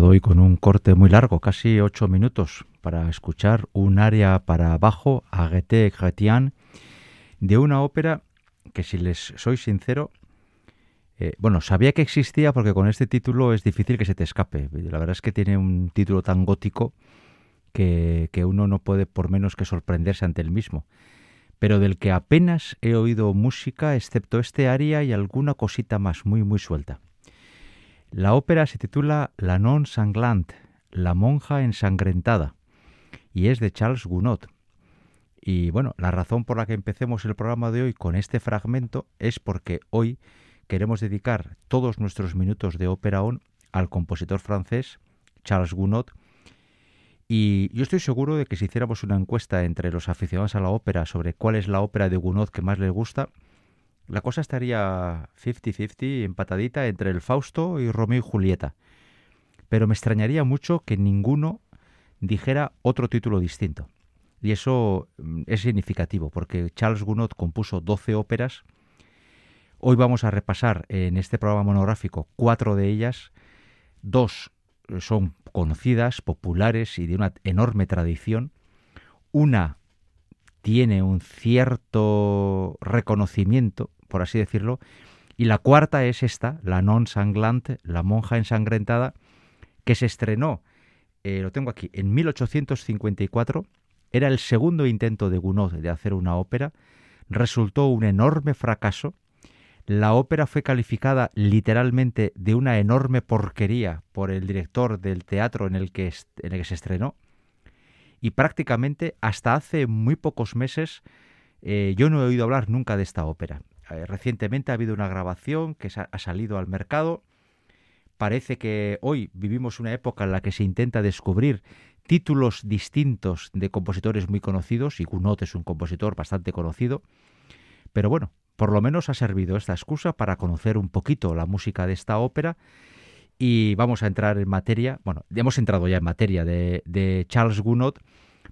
hoy con un corte muy largo, casi ocho minutos, para escuchar un área para abajo, Aguete Chrétien, de una ópera que, si les soy sincero, eh, bueno, sabía que existía porque con este título es difícil que se te escape. La verdad es que tiene un título tan gótico que, que uno no puede por menos que sorprenderse ante el mismo pero del que apenas he oído música excepto este aria y alguna cosita más muy muy suelta. La ópera se titula La non sanglante, la monja ensangrentada, y es de Charles Gounod. Y bueno, la razón por la que empecemos el programa de hoy con este fragmento es porque hoy queremos dedicar todos nuestros minutos de ópera on al compositor francés Charles Gounod. Y yo estoy seguro de que si hiciéramos una encuesta entre los aficionados a la ópera sobre cuál es la ópera de Gounod que más les gusta, la cosa estaría 50-50, empatadita entre el Fausto y Romeo y Julieta. Pero me extrañaría mucho que ninguno dijera otro título distinto. Y eso mm, es significativo, porque Charles Gounod compuso 12 óperas. Hoy vamos a repasar en este programa monográfico cuatro de ellas. Dos son conocidas, populares y de una enorme tradición. Una tiene un cierto reconocimiento, por así decirlo, y la cuarta es esta, la non sanglante, la monja ensangrentada, que se estrenó, eh, lo tengo aquí, en 1854, era el segundo intento de Gounod de hacer una ópera, resultó un enorme fracaso, la ópera fue calificada literalmente de una enorme porquería por el director del teatro en el que, en el que se estrenó, y prácticamente hasta hace muy pocos meses eh, yo no he oído hablar nunca de esta ópera. Eh, recientemente ha habido una grabación que ha salido al mercado. Parece que hoy vivimos una época en la que se intenta descubrir títulos distintos de compositores muy conocidos, y Gounod es un compositor bastante conocido, pero bueno, por lo menos ha servido esta excusa para conocer un poquito la música de esta ópera y vamos a entrar en materia, bueno, hemos entrado ya en materia de, Charles Gounod,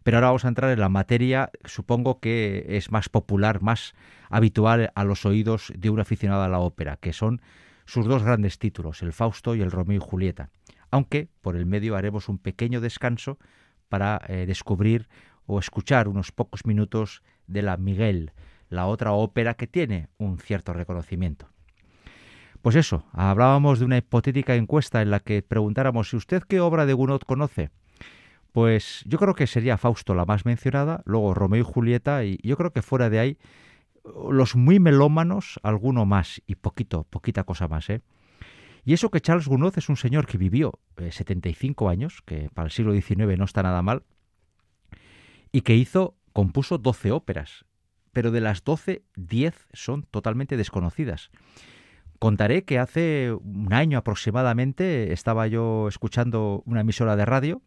pero ahora vamos a entrar en la materia, supongo que es más popular, más habitual a los oídos de un aficionado a la ópera, que son sus dos grandes títulos, el Fausto y el Romeo y Julieta. Aunque por el medio haremos un pequeño descanso para eh, descubrir o escuchar unos pocos minutos de la Miguel, la otra ópera que tiene un cierto reconocimiento. Pues eso, hablábamos de una hipotética encuesta en la que preguntáramos si usted qué obra de Gounod conoce. Pues yo creo que sería Fausto la más mencionada, luego Romeo y Julieta, y yo creo que fuera de ahí los muy melómanos, alguno más y poquito, poquita cosa más, ¿eh? Y eso que Charles Gounod es un señor que vivió 75 eh, años, que para el siglo XIX no está nada mal, y que hizo, compuso 12 óperas, pero de las 12, 10 son totalmente desconocidas. Contaré que hace un año aproximadamente estaba yo escuchando una emisora de radio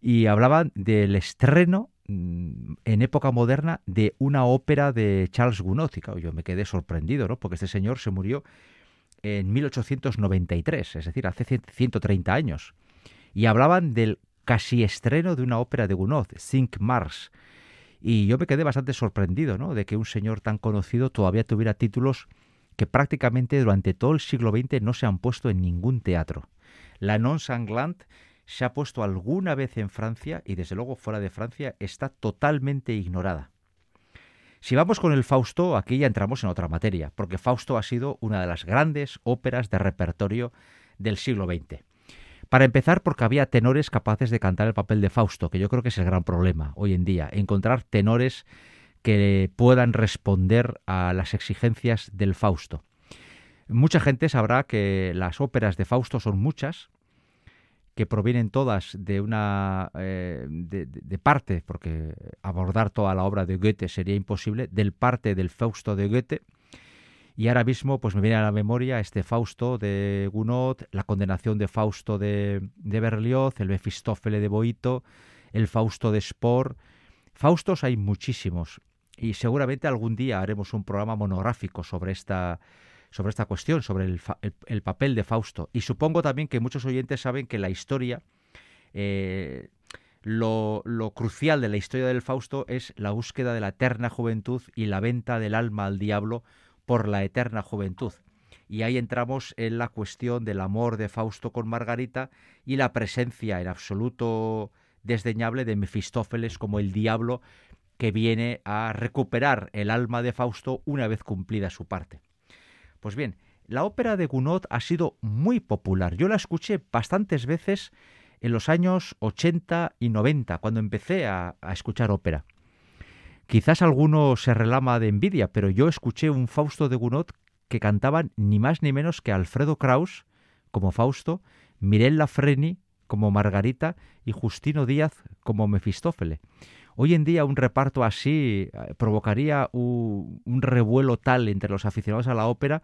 y hablaban del estreno mm, en época moderna de una ópera de Charles Gounod. Y yo me quedé sorprendido, ¿no? Porque este señor se murió en 1893, es decir, hace 130 años. Y hablaban del casi estreno de una ópera de Gounod, Cinq Mars. Y yo me quedé bastante sorprendido, ¿no? De que un señor tan conocido todavía tuviera títulos que prácticamente durante todo el siglo XX no se han puesto en ningún teatro. La non sanglant se ha puesto alguna vez en Francia y desde luego fuera de Francia está totalmente ignorada. Si vamos con el Fausto, aquí ya entramos en otra materia, porque Fausto ha sido una de las grandes óperas de repertorio del siglo XX. Para empezar, porque había tenores capaces de cantar el papel de Fausto, que yo creo que es el gran problema hoy en día, encontrar tenores que puedan responder a las exigencias del Fausto. Mucha gente sabrá que las óperas de Fausto son muchas, que provienen todas de una eh, de, parte, porque abordar toda la obra de Goethe sería imposible, del parte del Fausto de Goethe. Y ahora mismo pues me viene a la memoria este Fausto de Gounod, la condenación de Fausto de, de Berlioz, el Mefistófele de Boito, el Fausto de Spor. Faustos hay muchísimos y seguramente algún día haremos un programa monográfico sobre esta, sobre esta cuestión, sobre el, papel de Fausto. Y supongo también que muchos oyentes saben que la historia, eh, lo, lo, crucial de la historia del Fausto es la búsqueda de la eterna juventud y la venta del alma al diablo por la eterna juventud. y ahí entramos en la cuestión del amor de Fausto con Margarita y la presencia en absoluto desdeñable de Mefistófeles como el diablo que viene a recuperar el alma de Fausto una vez cumplida su parte. Pues bien, la ópera de Gounod ha sido muy popular. Yo la escuché bastantes veces en los años 80 y 90, cuando empecé a, escuchar ópera. Quizás alguno se relama de envidia, pero yo escuché un Fausto de Gounod que cantaban ni más ni menos que Alfredo Kraus como Fausto, Mirella Freni como Margarita y Justino Díaz como Mefistófele. Hoy en día un reparto así eh, provocaría un, revuelo tal entre los aficionados a la ópera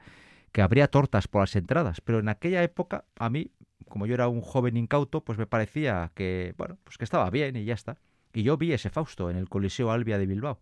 que habría tortas por las entradas, pero en aquella época a mí, como yo era un joven incauto, pues me parecía que, bueno, pues que estaba bien y ya está. Y yo vi ese Fausto en el Coliseo Albia de Bilbao.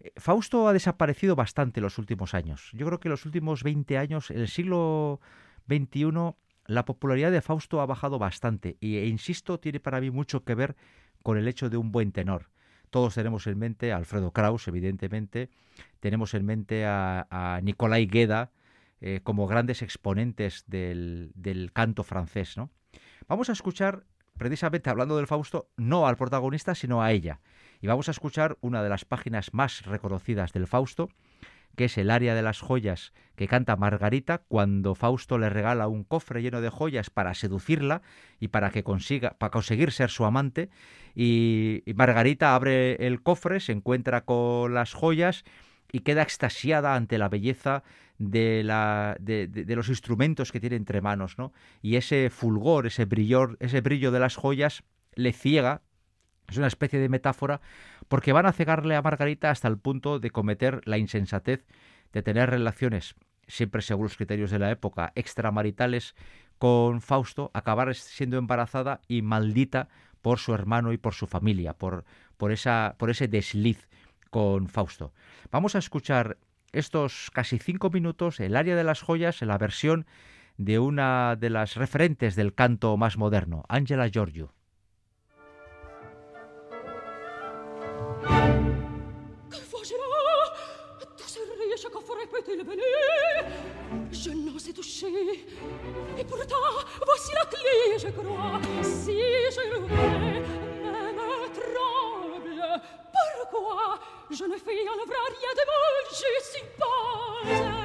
Eh, Fausto ha desaparecido bastante en los últimos años. Yo creo que en los últimos 20 años, en el siglo XXI, la popularidad de Fausto ha bajado bastante y, e insisto, tiene para mí mucho que ver con el hecho de un buen tenor. Todos tenemos en mente a Alfredo Kraus, evidentemente, tenemos en mente a, Nicolai Gueda eh, como grandes exponentes del, del canto francés. ¿no? Vamos a escuchar, precisamente hablando del Fausto, no al protagonista, sino a ella. Y vamos a escuchar una de las páginas más reconocidas del Fausto, que es el área de las joyas que canta Margarita cuando Fausto le regala un cofre lleno de joyas para seducirla y para que consiga para conseguir ser su amante y, Margarita abre el cofre, se encuentra con las joyas y queda extasiada ante la belleza de, la, de, de, los instrumentos que tiene entre manos, ¿no? Y ese fulgor, ese brillo, ese brillo de las joyas le ciega es una especie de metáfora porque van a cegarle a Margarita hasta el punto de cometer la insensatez de tener relaciones, siempre según los criterios de la época, extramaritales con Fausto, acabar siendo embarazada y maldita por su hermano y por su familia, por, por, esa, por ese desliz con Fausto. Vamos a escuchar estos casi cinco minutos, el área de las joyas, en la versión de una de las referentes del canto más moderno, Angela Giorgio. Peut-il venir Je n'ose toucher. Et pourtant, voici la clé, je crois. Si je l'ouvrais, même tremble. Pourquoi Je ne fais en rien de mal, je suppose?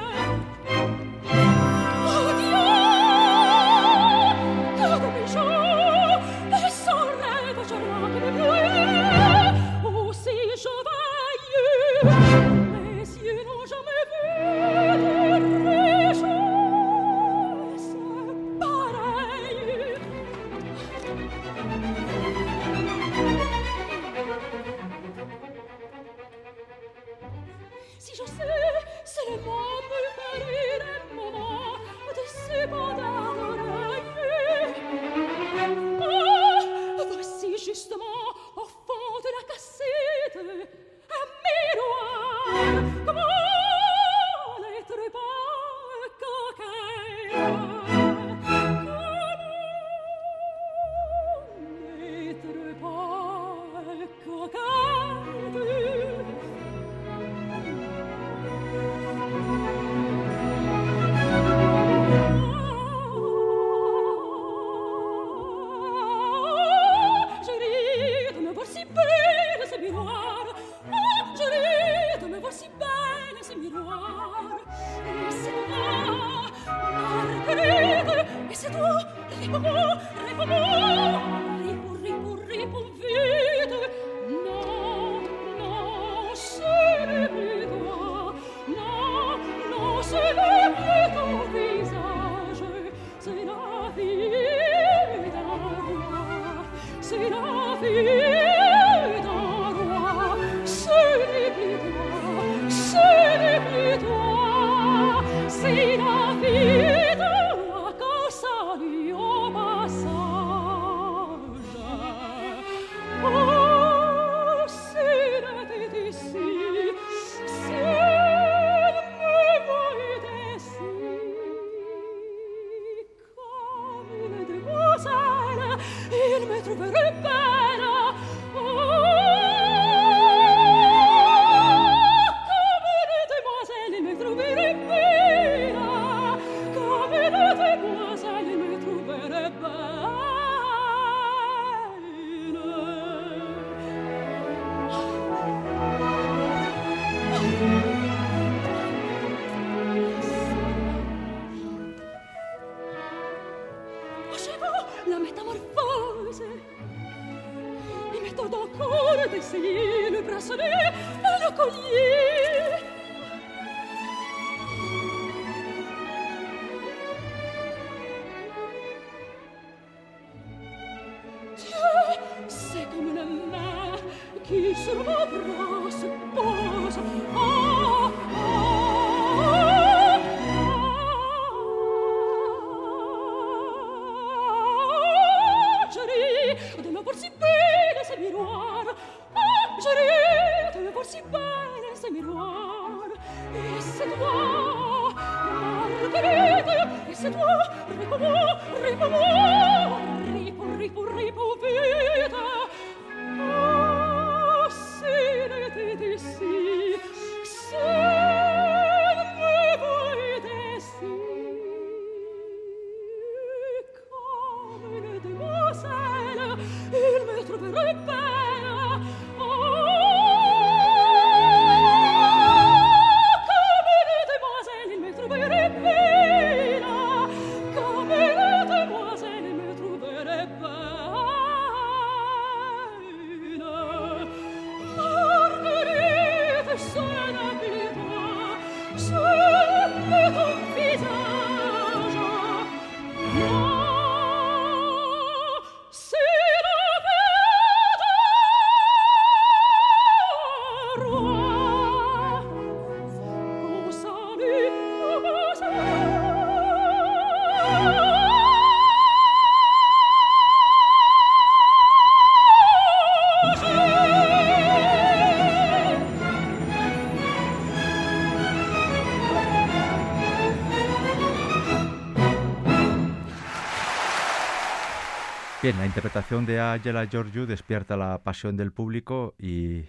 Bien, la interpretación de Angela Giorgio despierta la pasión del público y,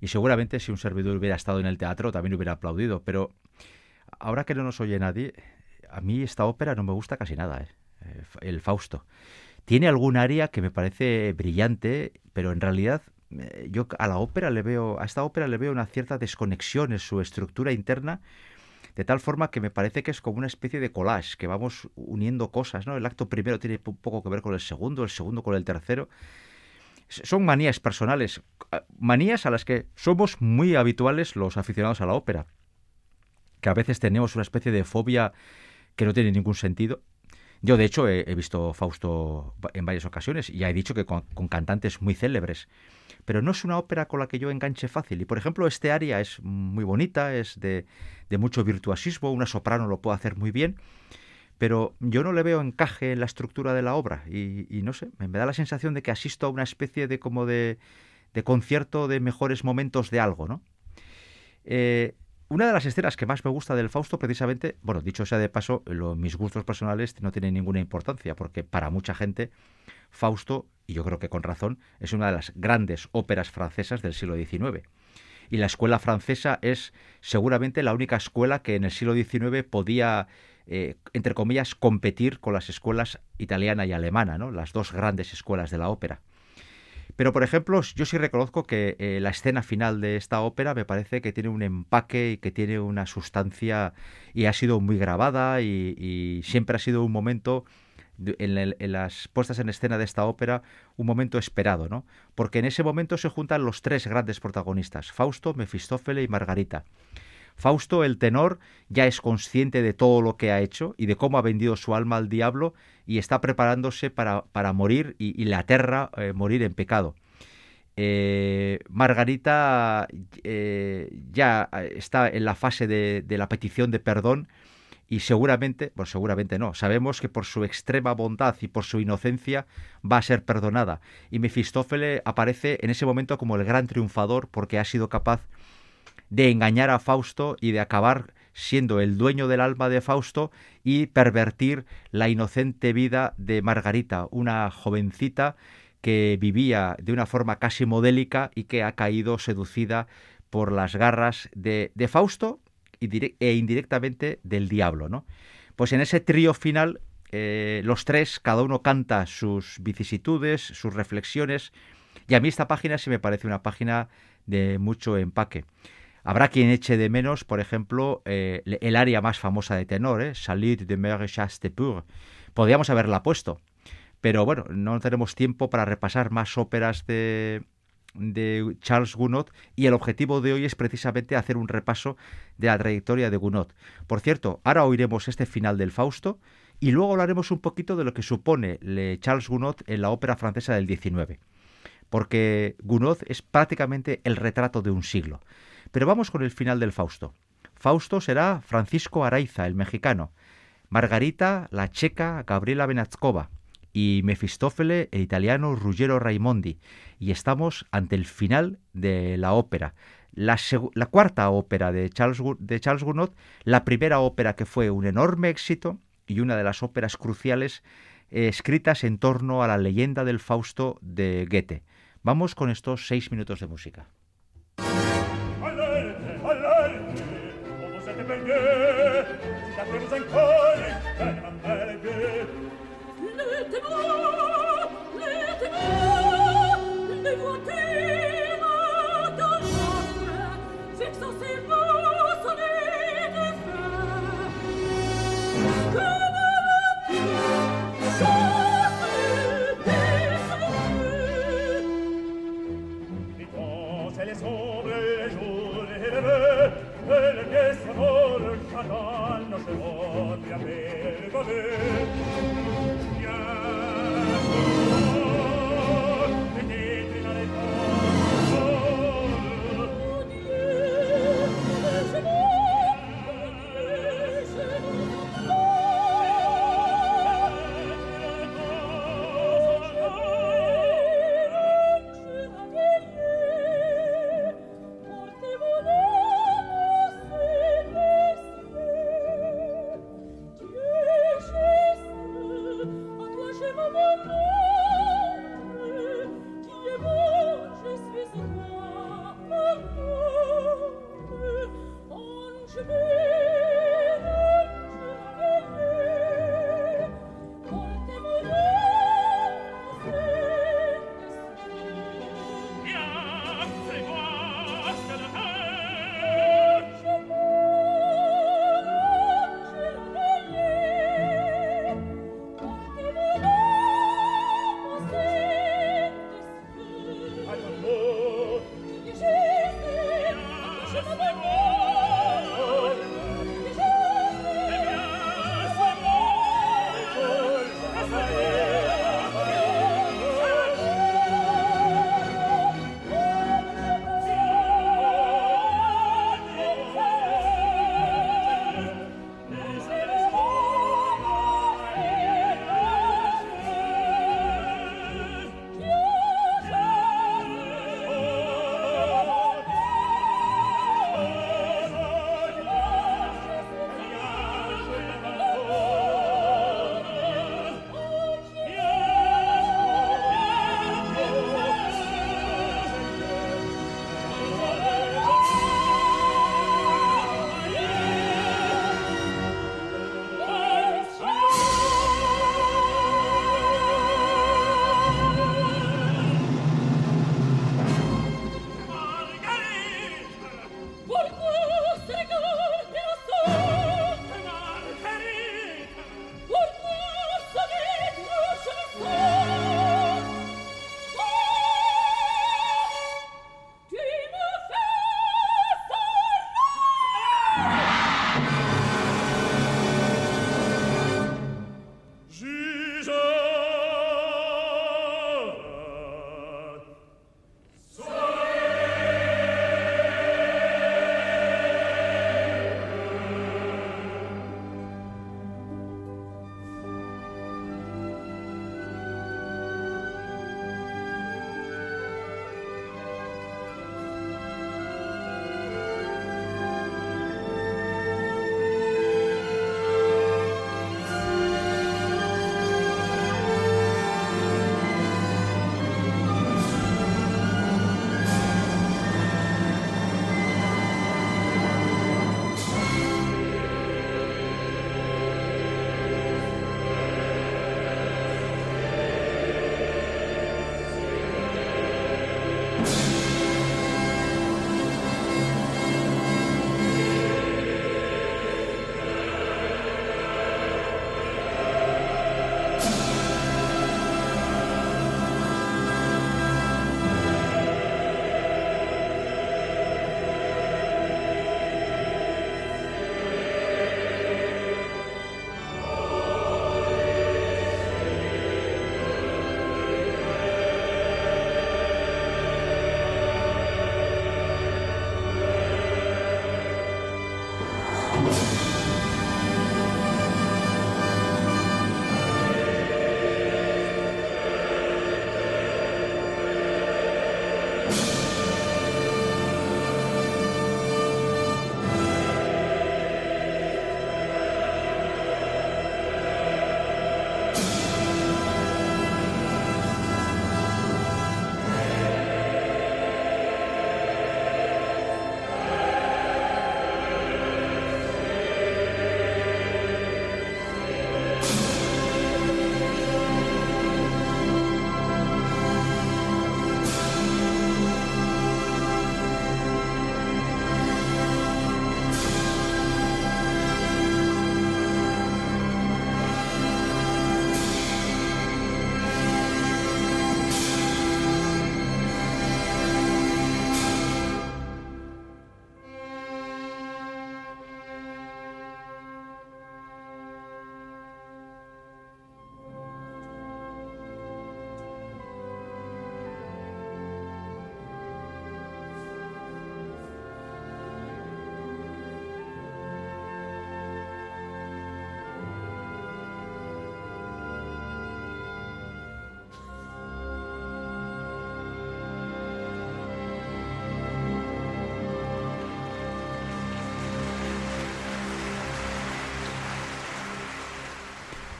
y seguramente si un servidor hubiera estado en el teatro también hubiera aplaudido, pero ahora que no nos oye nadie, a mí esta ópera no me gusta casi nada, ¿eh? Eh, el Fausto. Tiene algún área que me parece brillante, pero en realidad eh, yo a la ópera le veo, a esta ópera le veo una cierta desconexión en su estructura interna, de tal forma que me parece que es como una especie de collage, que vamos uniendo cosas, ¿no? El acto primero tiene poco que ver con el segundo, el segundo con el tercero. Son manías personales, manías a las que somos muy habituales los aficionados a la ópera, que a veces tenemos una especie de fobia que no tiene ningún sentido. Yo, de hecho, he, visto Fausto en varias ocasiones y ya he dicho que con, cantantes muy célebres. Pero no es una ópera con la que yo enganche fácil. Y, por ejemplo, este aria es muy bonita, es de, mucho virtuosismo, una soprano lo puede hacer muy bien, pero yo no le veo encaje en la estructura de la obra. Y, no sé, me, da la sensación de que asisto a una especie de como de concierto de mejores momentos de algo, ¿no? Eh, una de las escenas que más me gusta del Fausto, precisamente, bueno, dicho sea de paso, lo- mis gustos personales no tienen ninguna importancia, porque para mucha gente, Fausto, y yo creo que con razón, es una de las grandes óperas francesas del siglo XIX. Y la escuela francesa es seguramente la única escuela que en el siglo XIX podía, eh, entre comillas, competir con las escuelas italiana y alemana, ¿no? las dos grandes escuelas de la ópera. Pero, por ejemplo, yo sí reconozco que eh, la escena final de esta ópera me parece que tiene un empaque y que tiene una sustancia y ha sido muy grabada y, siempre ha sido un momento en, en las puestas en escena de esta ópera un momento esperado, ¿no? Porque en ese momento se juntan los tres grandes protagonistas, Fausto, Mefistófele y Margarita. Fausto, el tenor, ya es consciente de todo lo que ha hecho y de cómo ha vendido su alma al diablo y está preparándose para, para morir y, le aterra eh, morir en pecado. Eh, Margarita eh, ya está en la fase de, de la petición de perdón y seguramente, pues seguramente no, sabemos que por su extrema bondad y por su inocencia va a ser perdonada. Y Mefistófele aparece en ese momento como el gran triunfador porque ha sido capaz de engañar a Fausto y de acabar siendo el dueño del alma de Fausto y pervertir la inocente vida de Margarita, una jovencita que vivía de una forma casi modélica y que ha caído seducida por las garras de, Fausto e indirectamente del diablo. ¿no? Pues en ese trío final, eh, los tres, cada uno canta sus vicisitudes, sus reflexiones, y a mí esta página sí me parece una página de mucho empaque. Habrá quien eche de menos, por ejemplo, eh, el área más famosa de tenor, ¿eh? Salut de Mere Chastepur. Podríamos haberla puesto, pero bueno, no tenemos tiempo para repasar más óperas de, de Charles Gounod y el objetivo de hoy es precisamente hacer un repaso de la trayectoria de Gounod. Por cierto, ahora oiremos este final del Fausto y luego hablaremos un poquito de lo que supone Charles Gounod en la ópera francesa del XIX, porque Gounod es prácticamente el retrato de un siglo. Pero vamos con el final del Fausto. Fausto será Francisco Araiza, el mexicano, Margarita, la checa Gabriela Benazkova, y Mefistófele, el italiano Ruggero Raimondi. Y estamos ante el final de la ópera. La, cuarta ópera de Charles, Gounod, la primera ópera que fue un enorme éxito y una de las óperas cruciales eh, escritas en torno a la leyenda del Fausto de Goethe. Vamos con estos seis minutos de música.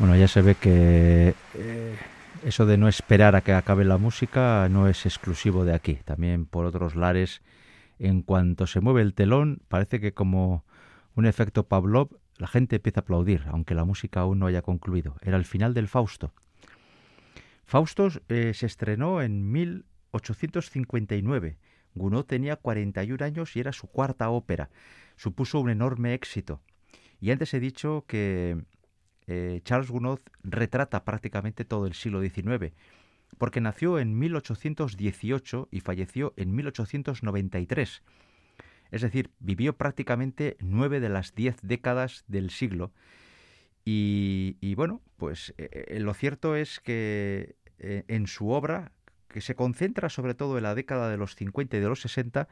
Bueno, ya se ve que eh, eso de no esperar a que acabe la música no es exclusivo de aquí. También por otros lares, en cuanto se mueve el telón, parece que como un efecto Pavlov, la gente empieza a aplaudir, aunque la música aún no haya concluido. Era el final del Fausto. Fausto eh, se estrenó en 1859. Gounod tenía 41 años y era su cuarta ópera. Supuso un enorme éxito. Y antes he dicho que eh, Charles Gounod retrata prácticamente todo el siglo XIX, porque nació en 1818 y falleció en 1893. Es decir, vivió prácticamente nueve de las diez décadas del siglo. Y, bueno, pues eh, eh, lo cierto es que en su obra, que se concentra sobre todo en la década de los 50 y de los 60,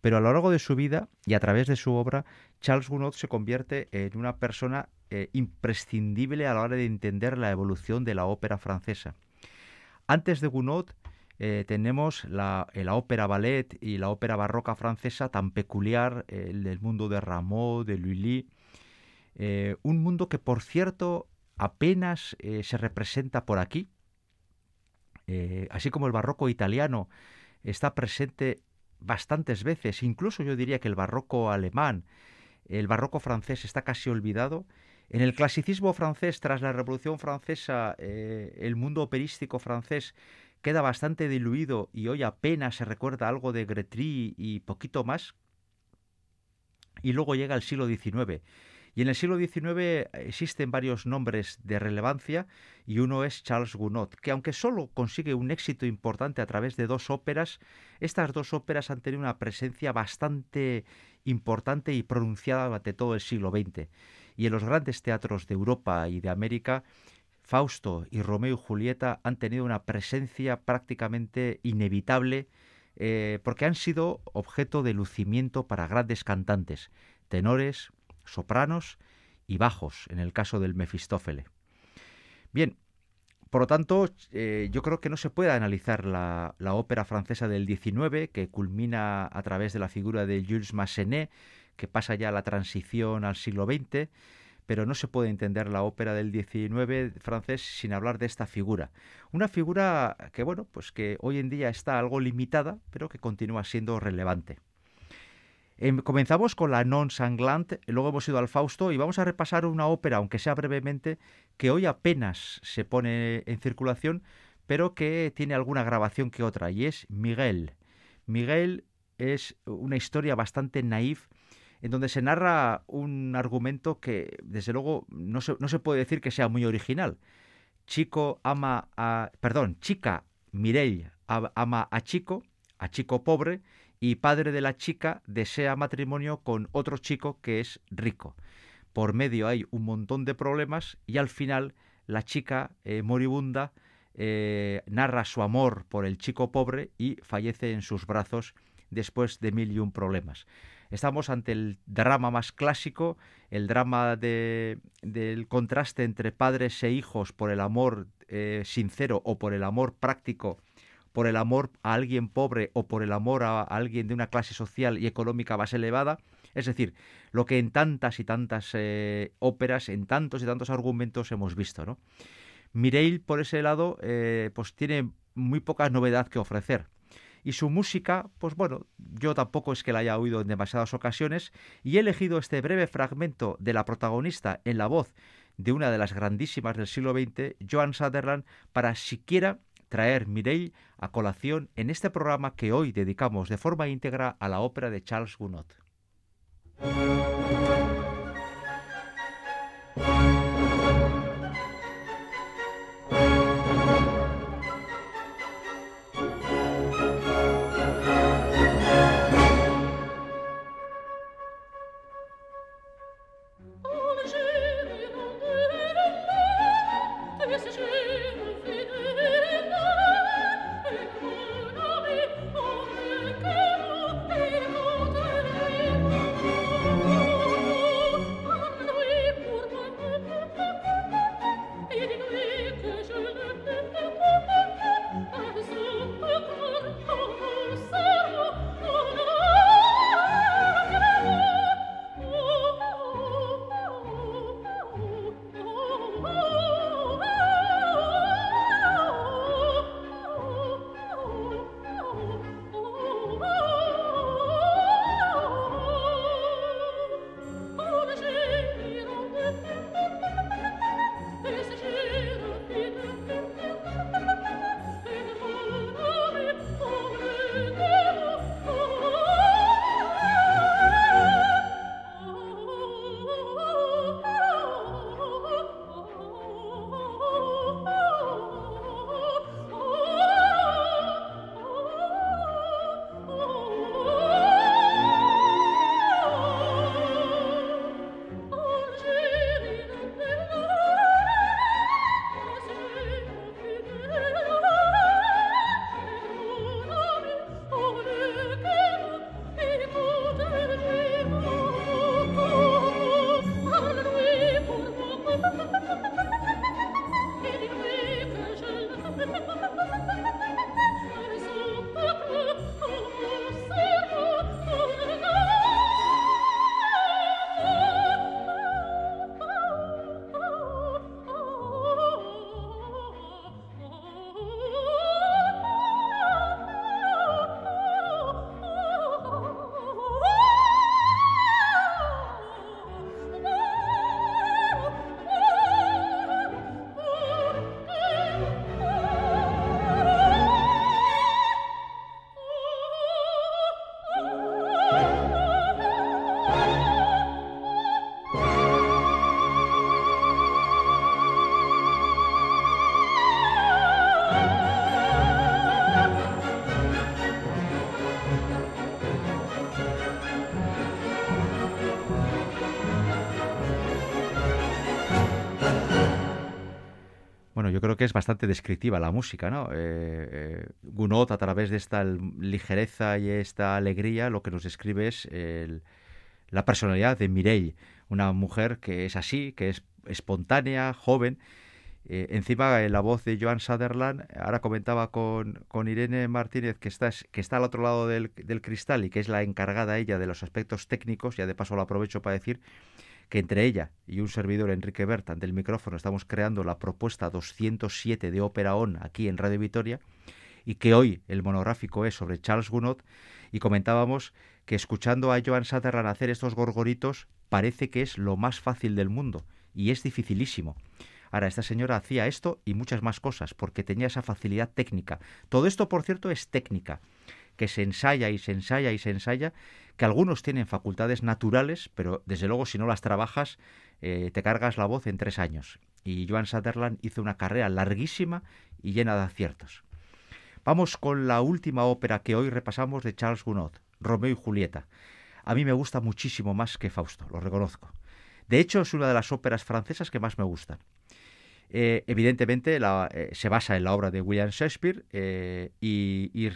pero a lo largo de su vida y a través de su obra, Charles Gounod se convierte en una persona eh, imprescindible a la hora de entender la evolución de la ópera francesa. Antes de Gounod eh, tenemos la, eh, la, ópera ballet y la ópera barroca francesa tan peculiar, el del mundo de Rameau, de Lully, un mundo que por cierto apenas se representa por aquí, así como el barroco italiano está presente bastantes veces, incluso yo diría que el barroco alemán, el barroco francés está casi olvidado. En el clasicismo francés, tras la Revolución Francesa, eh, el mundo operístico francés queda bastante diluido y hoy apenas se recuerda algo de Gretry y poquito más. Y luego llega el siglo XIX y en el siglo XIX existen varios nombres de relevancia y uno es Charles Gounod, que aunque solo consigue un éxito importante a través de dos óperas, estas dos óperas han tenido una presencia bastante importante y pronunciada durante todo el siglo XX. Y en los grandes teatros de Europa y de América, Fausto y Romeo y Julieta han tenido una presencia prácticamente inevitable eh, porque han sido objeto de lucimiento para grandes cantantes, tenores, sopranos y bajos, en el caso del Mefistófele. Bien, por lo tanto, eh, yo creo que no se puede analizar la, ópera francesa del XIX, que culmina a través de la figura de Jules Massenet, que pasa ya la transición al siglo XX, pero no se puede entender la ópera del XIX francés sin hablar de esta figura. Una figura que, bueno, pues que hoy en día está algo limitada, pero que continúa siendo relevante. Em, comenzamos con la Non Sanglante, luego hemos ido al Fausto y vamos a repasar una ópera, aunque sea brevemente, que hoy apenas se pone en circulación, pero que tiene alguna grabación que otra, y es Miguel. Miguel es una historia bastante naif en donde se narra un argumento que, desde luego, no se, no se puede decir que sea muy original. Chico ama a... Perdón, chica Mireille ama a chico, a chico pobre, y padre de la chica desea matrimonio con otro chico que es rico. Por medio hay un montón de problemas y al final la chica eh, moribunda eh, narra su amor por el chico pobre y fallece en sus brazos después de mil y un problemas. Estamos ante el drama más clásico, el drama del contraste entre padres e hijos por el amor eh, sincero o por el amor práctico por el amor a alguien pobre o por el amor a alguien de una clase social y económica más elevada. Es decir, lo que en tantas y tantas eh, óperas, en tantos y tantos argumentos hemos visto. ¿no? Mireille, por ese lado, eh, pues tiene muy poca novedad que ofrecer. Y su música, pues bueno, yo tampoco es que la haya oído en demasiadas ocasiones y he elegido este breve fragmento de la protagonista en la voz de una de las grandísimas del siglo XX, Joan Sutherland, para siquiera traer Mireille a colación en este programa que hoy dedicamos de forma íntegra a la ópera de Charles Gounod. Creo que es bastante descriptiva la música, ¿no? Eh, Gounod, a través de esta ligereza y esta alegría, lo que nos describe es la personalidad de Mireille, una mujer que es así, que es espontánea, joven. Eh, encima, en la voz de Joan Sutherland, ahora comentaba con, con Irene Martínez, que está, que está al otro lado del, del cristal y que es la encargada ella de los aspectos técnicos, ya de paso lo aprovecho para decir que entre ella y un servidor, Enrique Bertan, del micrófono, estamos creando la propuesta 207 de Ópera On aquí en Radio Vitoria y que hoy el monográfico es sobre Charles Gounod y comentábamos que escuchando a Joan Sutherland hacer estos gorgoritos parece que es lo más fácil del mundo y es dificilísimo. Ahora, esta señora hacía esto y muchas más cosas porque tenía esa facilidad técnica. Todo esto, por cierto, es técnica que se ensaya y se ensaya y se ensaya, que algunos tienen facultades naturales, pero desde luego si no las trabajas eh, te cargas la voz en tres años. Y Joan Sutherland hizo una carrera larguísima y llena de aciertos. Vamos con la última ópera que hoy repasamos de Charles Gounod, Romeo y Julieta. A mí me gusta muchísimo más que Fausto, lo reconozco. De hecho, es una de las óperas francesas que más me gustan. Eh, evidentemente eh, se basa en la obra de William Shakespeare y, y,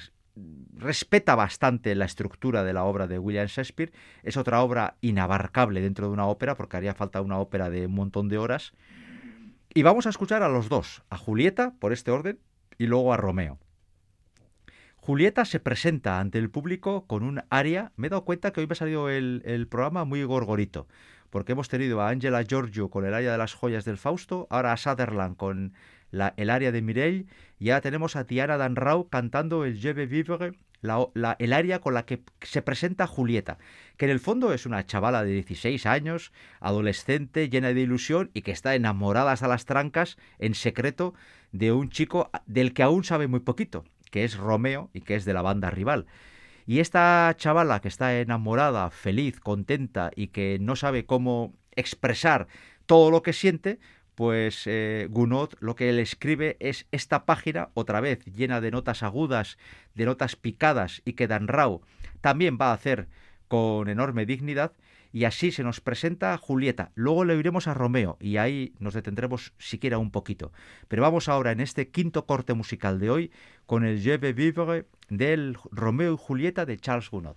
respeta bastante la estructura de la obra de William Shakespeare. Es otra obra inabarcable dentro de una ópera, porque haría falta una ópera de un montón de horas. Y vamos a escuchar a los dos, a Julieta, por este orden, y luego a Romeo. Julieta se presenta ante el público con un aria. Me he dado cuenta que hoy me ha salido el, el programa muy gorgorito, porque hemos tenido a Angela Giorgio con el aria de las joyas del Fausto, ahora a Sutherland con el área de Mireille, ya tenemos a Tiana Danrau cantando el Je vais vivre, la, el área con la que se presenta Julieta, que en el fondo es una chavala de 16 años, adolescente, llena de ilusión y que está enamorada hasta las trancas en secreto de un chico del que aún sabe muy poquito, que es Romeo y que es de la banda rival. Y esta chavala que está enamorada, feliz, contenta y que no sabe cómo expresar todo lo que siente, pues eh, Gounod lo que él escribe es esta página, otra vez llena de notas agudas, de notas picadas y que Dan Rao también va a hacer con enorme dignidad, y así se nos presenta Julieta. Luego le iremos a Romeo y ahí nos detendremos siquiera un poquito. Pero vamos ahora en este quinto corte musical de hoy con el Je vais vivre del Romeo y Julieta de Charles Gounod.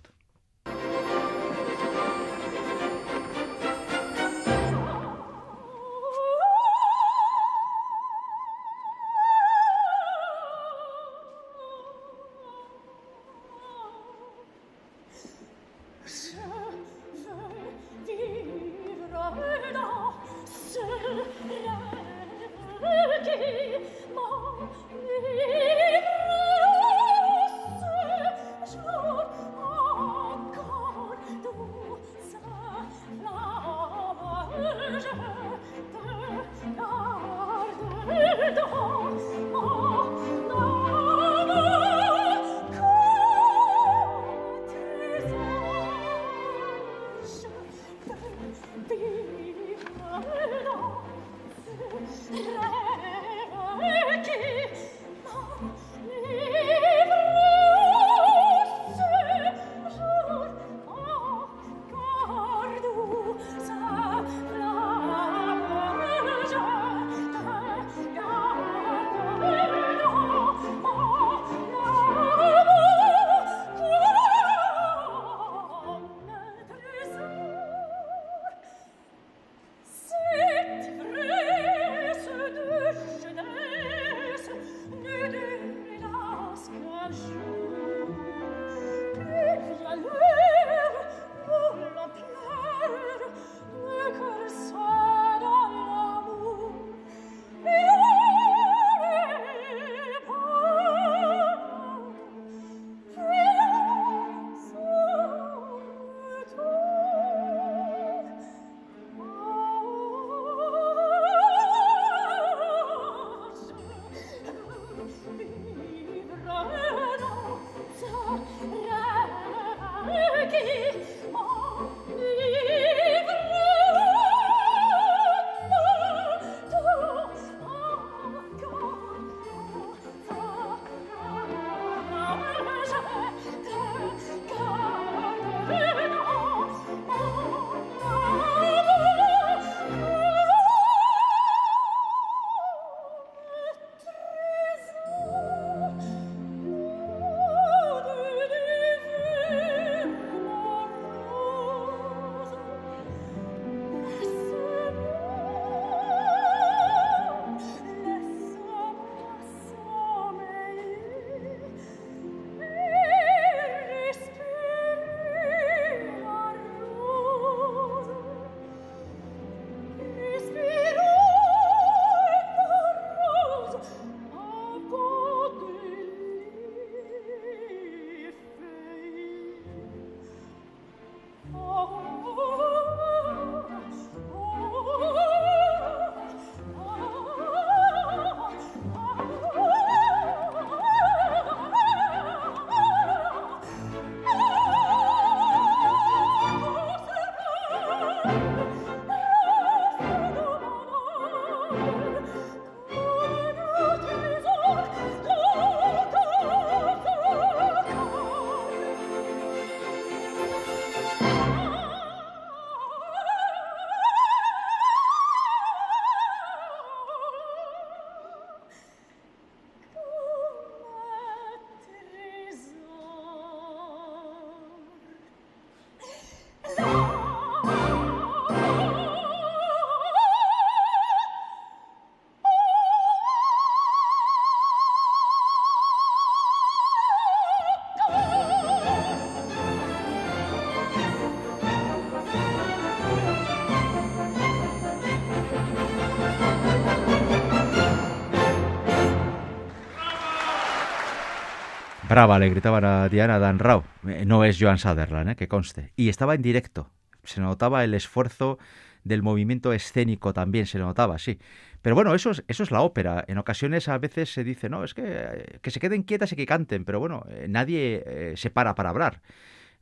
Le gritaban a Diana Dan Rao. Eh, no es Joan Sutherland, ¿eh? que conste. Y estaba en directo. Se notaba el esfuerzo del movimiento escénico también, se notaba, sí. Pero bueno, eso es, eso es la ópera. En ocasiones a veces se dice, no, es que, eh, que se queden quietas y que canten, pero bueno, eh, nadie se para para hablar.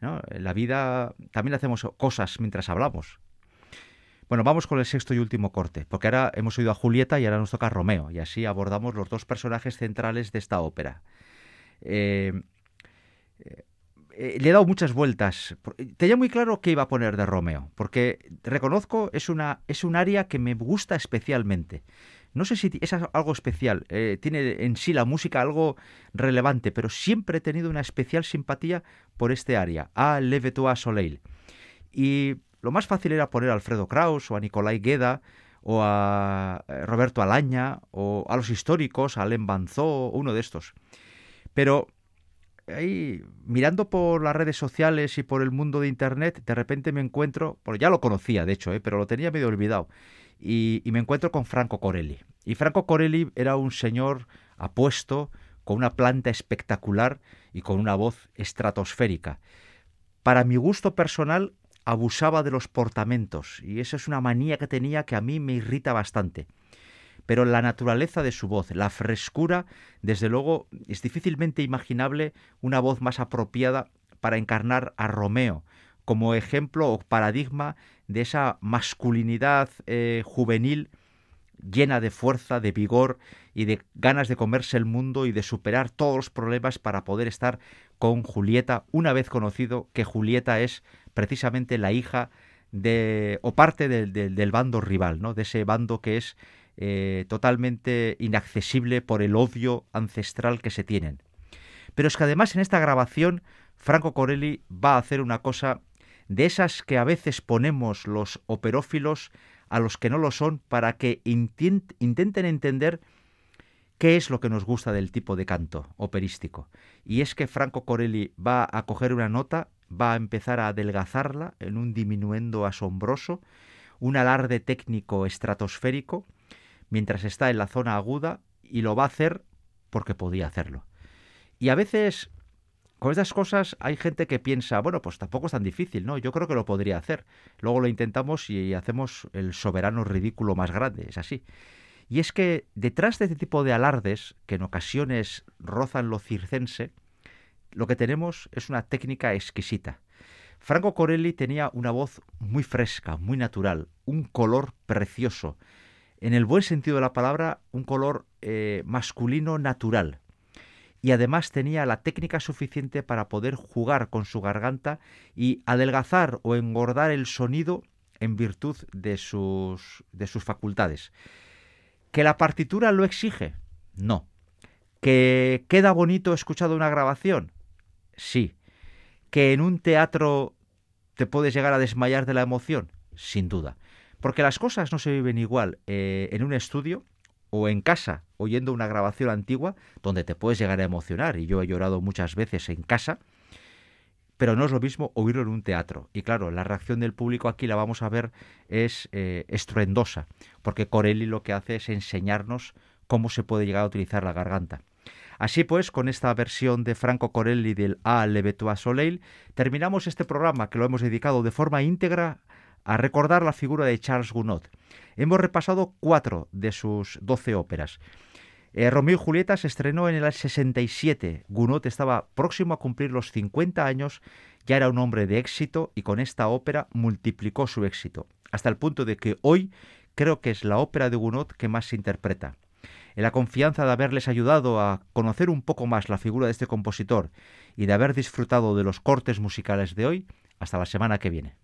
En la vida también hacemos cosas mientras hablamos. Bueno, vamos con el sexto y último corte, porque ahora hemos oído a Julieta y ahora nos toca a Romeo, y así abordamos los dos personajes centrales de esta ópera. Eh, eh, le he dado muchas vueltas. Tenía muy claro qué iba a poner de Romeo, porque reconozco es una es un área que me gusta especialmente. No sé si es algo especial, eh, tiene en sí la música algo relevante, pero siempre he tenido una especial simpatía por este área, a Le a Soleil. Y lo más fácil era poner a Alfredo Kraus o a Nicolai Gueda o a Roberto Alaña o a los históricos, a Alain Banzó, uno de estos. Pero ahí, mirando por las redes sociales y por el mundo de Internet, de repente me encuentro, bueno, ya lo conocía de hecho, ¿eh? pero lo tenía medio olvidado, y, me encuentro con Franco Corelli. Y Franco Corelli era un señor apuesto, con una planta espectacular y con una voz estratosférica. Para mi gusto personal, abusaba de los portamentos, y esa es una manía que tenía que a mí me irrita bastante pero la naturaleza de su voz, la frescura, desde luego es difícilmente imaginable una voz más apropiada para encarnar a Romeo como ejemplo o paradigma de esa masculinidad eh, juvenil llena de fuerza, de vigor y de ganas de comerse el mundo y de superar todos los problemas para poder estar con Julieta, una vez conocido que Julieta es precisamente la hija de o parte del, del bando rival, ¿no? de ese bando que es eh, totalmente inaccesible por el odio ancestral que se tienen. Pero es que además en esta grabación Franco Corelli va a hacer una cosa de esas que a veces ponemos los operófilos a los que no lo son para que intenten entender qué es lo que nos gusta del tipo de canto operístico. Y es que Franco Corelli va a coger una nota, va a empezar a adelgazarla en un diminuendo asombroso, un alarde técnico estratosférico, mientras está en la zona aguda y lo va a hacer porque podía hacerlo. Y a veces con estas cosas hay gente que piensa, bueno, pues tampoco es tan difícil, ¿no? Yo creo que lo podría hacer. Luego lo intentamos y hacemos el soberano ridículo más grande, es así. Y es que detrás de este tipo de alardes, que en ocasiones rozan lo circense, lo que tenemos es una técnica exquisita. Franco Corelli tenía una voz muy fresca, muy natural, un color precioso, en el buen sentido de la palabra, un color eh, masculino natural. Y además tenía la técnica suficiente para poder jugar con su garganta y adelgazar o engordar el sonido en virtud de sus, de sus facultades. ¿Que la partitura lo exige? No. ¿Que queda bonito escuchado una grabación? Sí. ¿Que en un teatro te puedes llegar a desmayar de la emoción? Sin duda. Porque las cosas no se viven igual eh, en un estudio o en casa oyendo una grabación antigua donde te puedes llegar a emocionar. Y yo he llorado muchas veces en casa, pero no es lo mismo oírlo en un teatro. Y claro, la reacción del público aquí la vamos a ver es eh, estruendosa, porque Corelli lo que hace es enseñarnos cómo se puede llegar a utilizar la garganta. Así pues, con esta versión de Franco Corelli del A Le Soleil, terminamos este programa que lo hemos dedicado de forma íntegra a recordar la figura de Charles Gounod. Hemos repasado cuatro de sus doce óperas. Eh, Romeo y Julieta se estrenó en el 67. Gounod estaba próximo a cumplir los 50 años, ya era un hombre de éxito y con esta ópera multiplicó su éxito, hasta el punto de que hoy creo que es la ópera de Gounod que más se interpreta. En la confianza de haberles ayudado a conocer un poco más la figura de este compositor y de haber disfrutado de los cortes musicales de hoy, hasta la semana que viene.